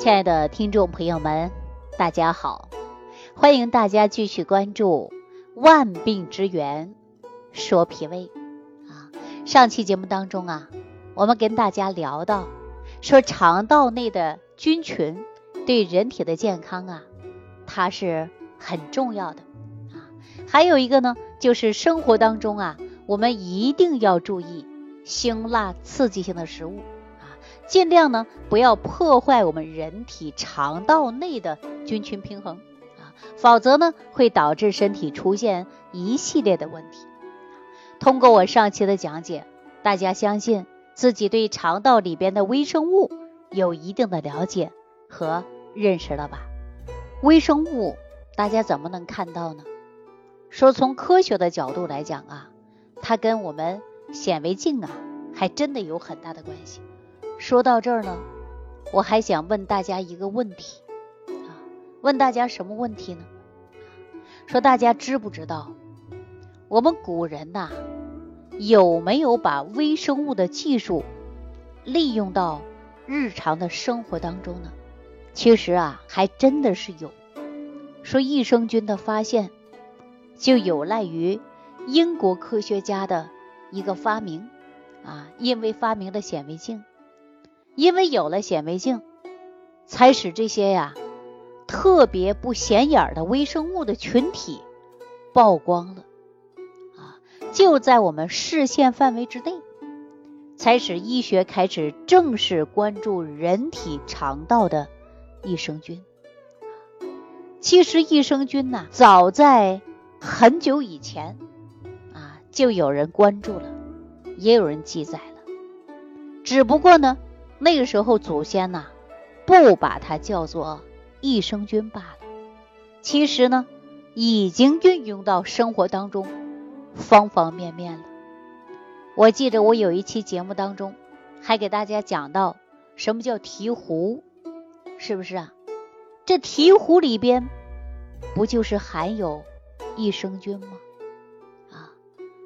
亲爱的听众朋友们，大家好！欢迎大家继续关注《万病之源说脾胃》啊。上期节目当中啊，我们跟大家聊到说肠道内的菌群对人体的健康啊，它是很重要的啊。还有一个呢，就是生活当中啊，我们一定要注意辛辣刺激性的食物。尽量呢不要破坏我们人体肠道内的菌群平衡啊，否则呢会导致身体出现一系列的问题。通过我上期的讲解，大家相信自己对肠道里边的微生物有一定的了解和认识了吧？微生物大家怎么能看到呢？说从科学的角度来讲啊，它跟我们显微镜啊还真的有很大的关系。说到这儿呢，我还想问大家一个问题啊，问大家什么问题呢？说大家知不知道，我们古人呐有没有把微生物的技术利用到日常的生活当中呢？其实啊，还真的是有。说益生菌的发现就有赖于英国科学家的一个发明啊，因为发明了显微镜。因为有了显微镜，才使这些呀特别不显眼的微生物的群体曝光了啊，就在我们视线范围之内，才使医学开始正式关注人体肠道的益生菌。其实益生菌呐，早在很久以前啊就有人关注了，也有人记载了，只不过呢。那个时候，祖先呐不把它叫做益生菌罢了。其实呢，已经运用到生活当中方方面面了。我记得我有一期节目当中还给大家讲到什么叫醍醐，是不是啊？这醍醐里边不就是含有益生菌吗？啊，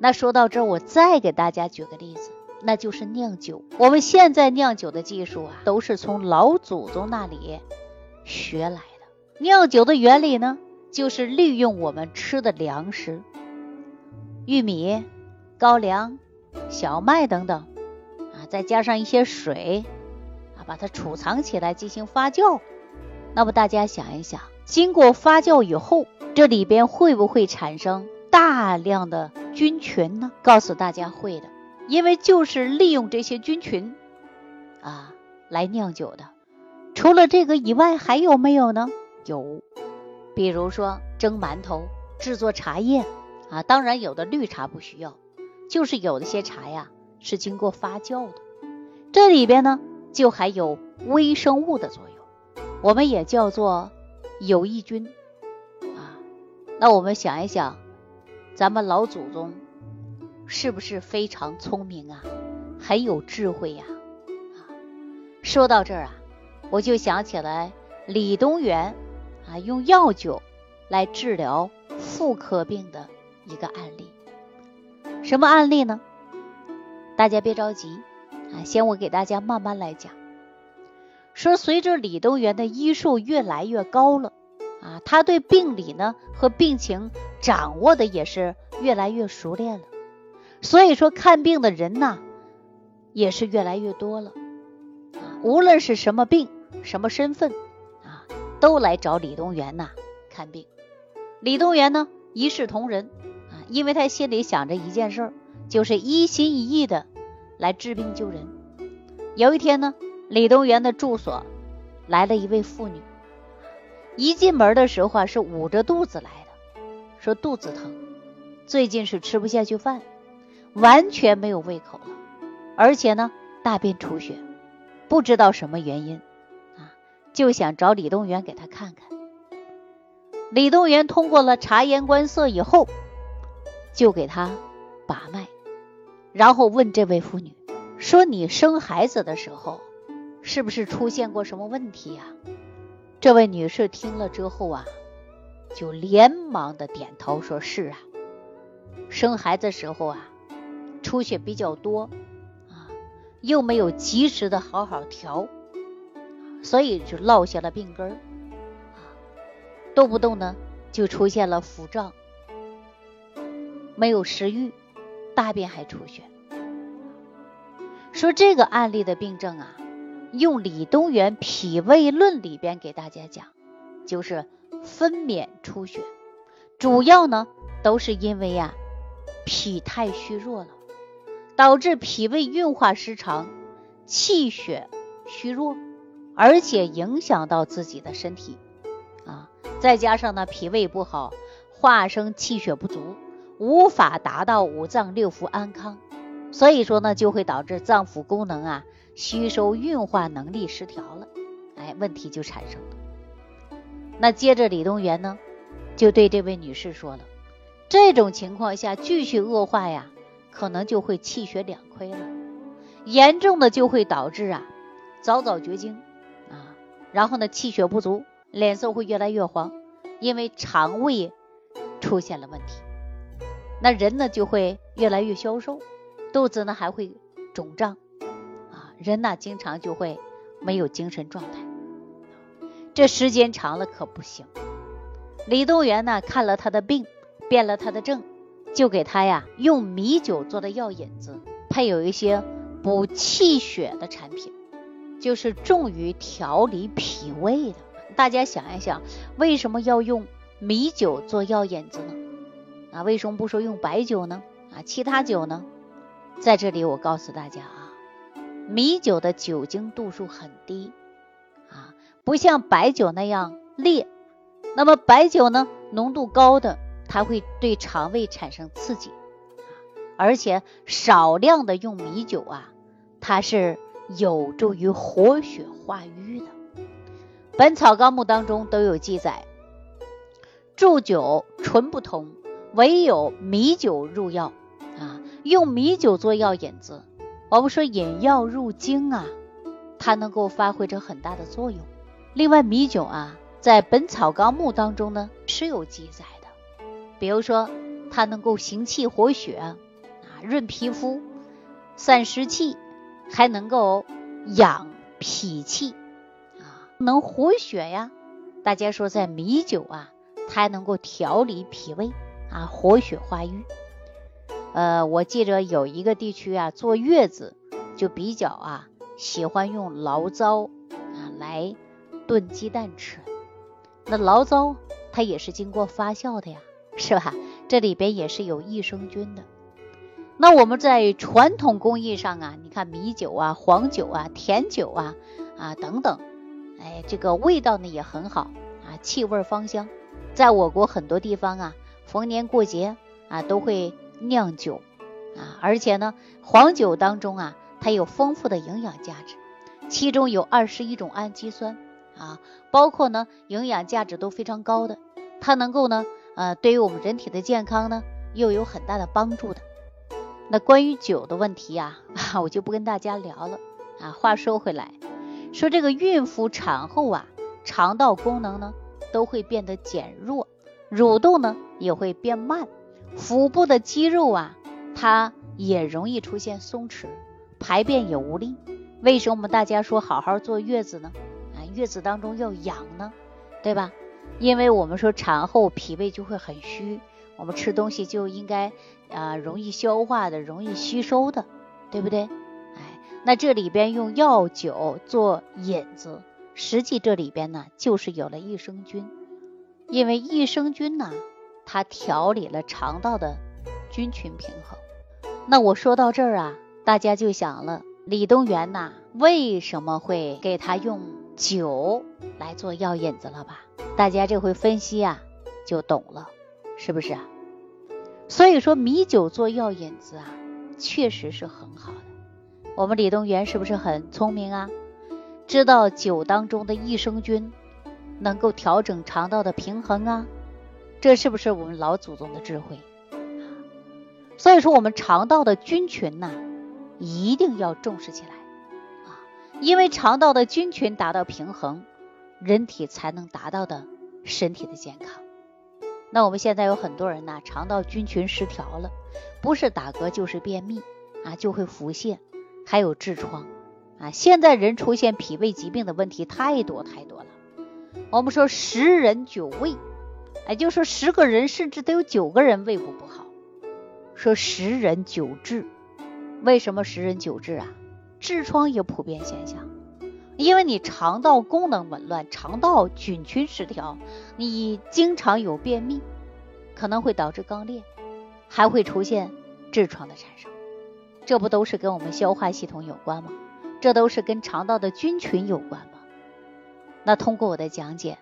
那说到这儿，我再给大家举个例子。那就是酿酒。我们现在酿酒的技术啊，都是从老祖宗那里学来的。酿酒的原理呢，就是利用我们吃的粮食，玉米、高粱、小麦等等啊，再加上一些水啊，把它储藏起来进行发酵。那么大家想一想，经过发酵以后，这里边会不会产生大量的菌群呢？告诉大家会的。因为就是利用这些菌群啊来酿酒的，除了这个以外还有没有呢？有，比如说蒸馒头、制作茶叶啊，当然有的绿茶不需要，就是有的些茶呀是经过发酵的，这里边呢就还有微生物的作用，我们也叫做有益菌啊。那我们想一想，咱们老祖宗。是不是非常聪明啊，很有智慧呀？啊，说到这儿啊，我就想起来李东垣啊用药酒来治疗妇科病的一个案例。什么案例呢？大家别着急啊，先我给大家慢慢来讲。说随着李东垣的医术越来越高了啊，他对病理呢和病情掌握的也是越来越熟练了。所以说看病的人呐，也是越来越多了。无论是什么病、什么身份啊，都来找李东垣呐看病。李东垣呢一视同仁啊，因为他心里想着一件事儿，就是一心一意的来治病救人。有一天呢，李东垣的住所来了一位妇女，一进门的时候啊是捂着肚子来的，说肚子疼，最近是吃不下去饭。完全没有胃口了，而且呢，大便出血，不知道什么原因啊，就想找李东垣给他看看。李东垣通过了察言观色以后，就给他把脉，然后问这位妇女说：“你生孩子的时候，是不是出现过什么问题呀？”这位女士听了之后啊，就连忙的点头说：“是啊，生孩子时候啊。”出血比较多啊，又没有及时的好好调，所以就落下了病根儿，动不动呢就出现了腹胀，没有食欲，大便还出血。说这个案例的病症啊，用李东垣《脾胃论》里边给大家讲，就是分娩出血，主要呢都是因为呀脾太虚弱了，导致脾胃运化失常，气血虚弱。而且影响到自己的身体啊，再加上呢脾胃不好，化生气血不足，无法达到五脏六腑安康，所以说呢就会导致脏腑功能啊吸收运化能力失调了，哎，问题就产生了。那接着李东垣呢就对这位女士说了，这种情况下继续恶化呀，可能就会气血两亏了，严重的就会导致啊早早绝经啊。然后呢，气血不足，脸色会越来越黄，因为肠胃出现了问题。那人呢就会越来越消瘦，肚子呢还会肿胀，啊，人呢经常就会没有精神状态。这时间长了可不行。李东垣呢看了他的病，辨了他的症，就给他呀用米酒做的药引子，配有一些补气血的产品。就是重于调理脾胃的，大家想一想，为什么要用米酒做药引子呢？啊，为什么不说用白酒呢？啊，其他酒呢？在这里我告诉大家啊，米酒的酒精度数很低啊，不像白酒那样烈。那么白酒呢，浓度高的，它会对肠胃产生刺激，而且少量的用米酒啊，它是。有助于活血化瘀的，《本草纲目》当中都有记载。祝酒纯不同，唯有米酒入药啊，用米酒做药引子。我们说引药入经啊，它能够发挥着很大的作用。另外，米酒啊，在《本草纲目》当中呢是有记载，比如说它能够行气活血啊，润皮肤，散湿气。还能够养脾气啊，能活血呀。大家说，在米酒啊，它还能够调理脾胃啊，活血化瘀。呃，我记着有一个地区啊，坐月子就比较啊，喜欢用醪糟啊来炖鸡蛋吃。那醪糟它也是经过发酵的呀，是吧？这里边也是有益生菌的。那我们在传统工艺上啊，你看米酒啊、黄酒啊、甜酒啊啊等等，哎，这个味道呢也很好啊，气味芳香。在我国很多地方啊，逢年过节啊都会酿酒啊，而且呢，黄酒当中啊，它有丰富的营养价值，其中有二十一种氨基酸啊，包括呢营养价值都非常高的，它能够呢呃对于我们人体的健康呢又有很大的帮助的。那关于酒的问题 呀，我就不跟大家聊了啊。话说回来，说这个孕妇产后啊，肠道功能呢都会变得减弱，蠕动呢也会变慢，腹部的肌肉啊，它也容易出现松弛，排便也无力。为什么我们大家说好好坐月子呢？啊，月子当中要养呢，对吧？因为我们说产后脾胃就会很虚。我们吃东西就应该啊容易消化的，容易吸收的，对不对？哎，那这里边用药酒做引子，实际这里边呢就是有了益生菌，因为益生菌呢它调理了肠道的菌群平衡。那我说到这儿啊，大家就想了，李东垣呐为什么会给他用酒来做药引子了吧？大家这回分析啊就懂了。是不是啊？所以说米酒做药引子啊，确实是很好的。我们李东垣是不是很聪明啊？知道酒当中的益生菌能够调整肠道的平衡啊，这是不是我们老祖宗的智慧？所以说我们肠道的菌群呐，一定要重视起来，因为肠道的菌群达到平衡，人体才能达到的身体的健康。那我们现在有很多人呢，肠道菌群失调了，不是打嗝就是便秘啊，就会腹泻，还有痔疮啊，现在人出现脾胃疾病的问题太多太多了。我们说十人九胃，也就是说十个人甚至都有九个人胃部不好。说十人九痔，为什么十人九痔啊？痔疮也普遍现象，因为你肠道功能紊乱，肠道菌群失调，你经常有便秘，可能会导致肛裂，还会出现痔疮的产生。这不都是跟我们消化系统有关吗？这都是跟肠道的菌群有关吗？那通过我的讲解，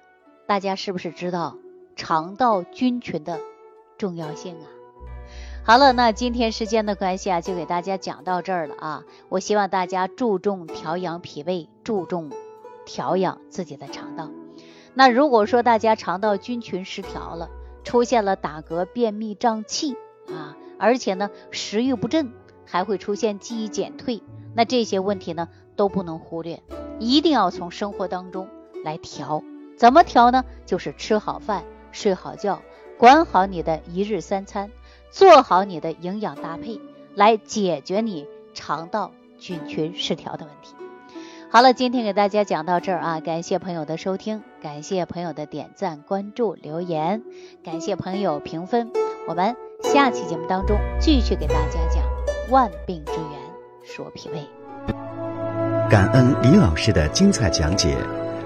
大家是不是知道肠道菌群的重要性啊？好了，那今天时间的关系啊，就给大家讲到这儿了啊。我希望大家注重调养脾胃，注重调养自己的肠道。那如果说大家肠道菌群失调了，出现了打嗝、便秘、胀气啊，而且呢食欲不振，还会出现记忆减退，那这些问题呢都不能忽略，一定要从生活当中来调。怎么调呢？就是吃好饭，睡好觉，管好你的一日三餐。做好你的营养搭配，来解决你肠道菌群失调的问题。好了，今天给大家讲到这儿啊，感谢朋友的收听，感谢朋友的点赞、关注、留言，感谢朋友评分。我们下期节目当中继续给大家讲万病之源说脾胃。感恩李老师的精彩讲解。